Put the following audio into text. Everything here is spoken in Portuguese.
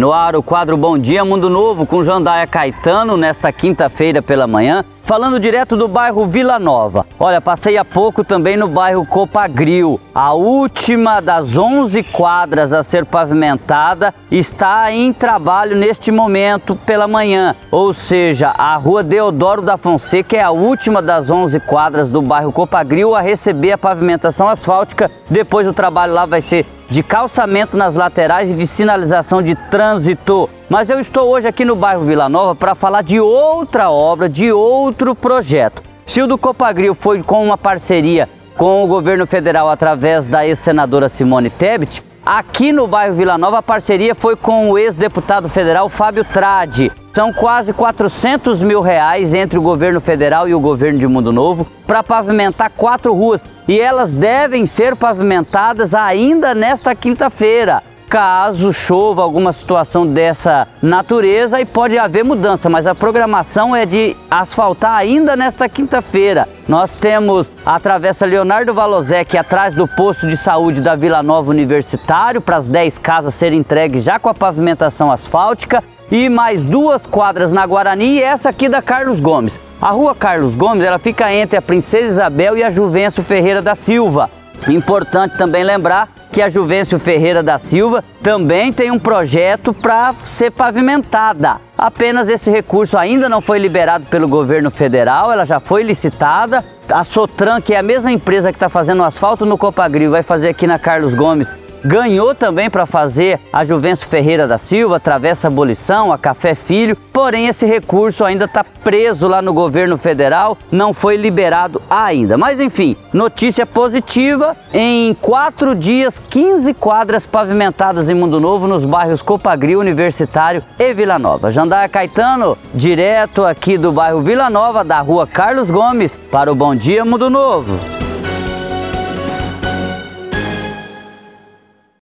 No ar, o quadro Bom Dia Mundo Novo com Jandaia Caetano nesta quinta-feira pela manhã, falando direto do bairro Vila Nova. Olha, passei há pouco também no bairro Copagril. A última das 11 quadras a ser pavimentada está em trabalho neste momento pela manhã. Ou seja, a rua Deodoro da Fonseca é a última das 11 quadras do bairro Copagril a receber a pavimentação asfáltica. Depois o trabalho lá vai ser de calçamento nas laterais e de sinalização de trânsito. Mas eu estou hoje aqui no bairro Vila Nova para falar de outra obra, de outro projeto. Se o do Copagril foi com uma parceria com o governo federal através da ex-senadora Simone Tebet, aqui no bairro Vila Nova a parceria foi com o ex-deputado federal Fábio Tradi. São quase 400 mil reais entre o governo federal e o governo de Mundo Novo para pavimentar quatro ruas e elas devem ser pavimentadas ainda nesta quinta-feira. Caso chova alguma situação dessa natureza, aí pode haver mudança, mas a programação é de asfaltar ainda nesta quinta-feira. Nós temos a Travessa Leonardo Valozec atrás do posto de saúde da Vila Nova Universitário, para as 10 casas serem entregues já com a pavimentação asfáltica e mais duas quadras na Guarani e essa aqui da Carlos Gomes. A rua Carlos Gomes ela fica entre a Princesa Isabel e a Juvencio Ferreira da Silva. Importante também lembrar que a Juvencio Ferreira da Silva também tem um projeto para ser pavimentada. Apenas esse recurso ainda não foi liberado pelo governo federal, ela já foi licitada. A Sotran, que é a mesma empresa que está fazendo o asfalto no Copagril, vai fazer aqui na Carlos Gomes ganhou também para fazer a Juvencio Ferreira da Silva, Travessa Abolição, a Café Filho, porém esse recurso ainda está preso lá no governo federal, não foi liberado ainda. Mas enfim, notícia positiva: em quatro dias, 15 quadras pavimentadas em Mundo Novo nos bairros Copagril, Universitário e Vila Nova. Jandaia Caetano, direto aqui do bairro Vila Nova, da rua Carlos Gomes, para o Bom Dia Mundo Novo.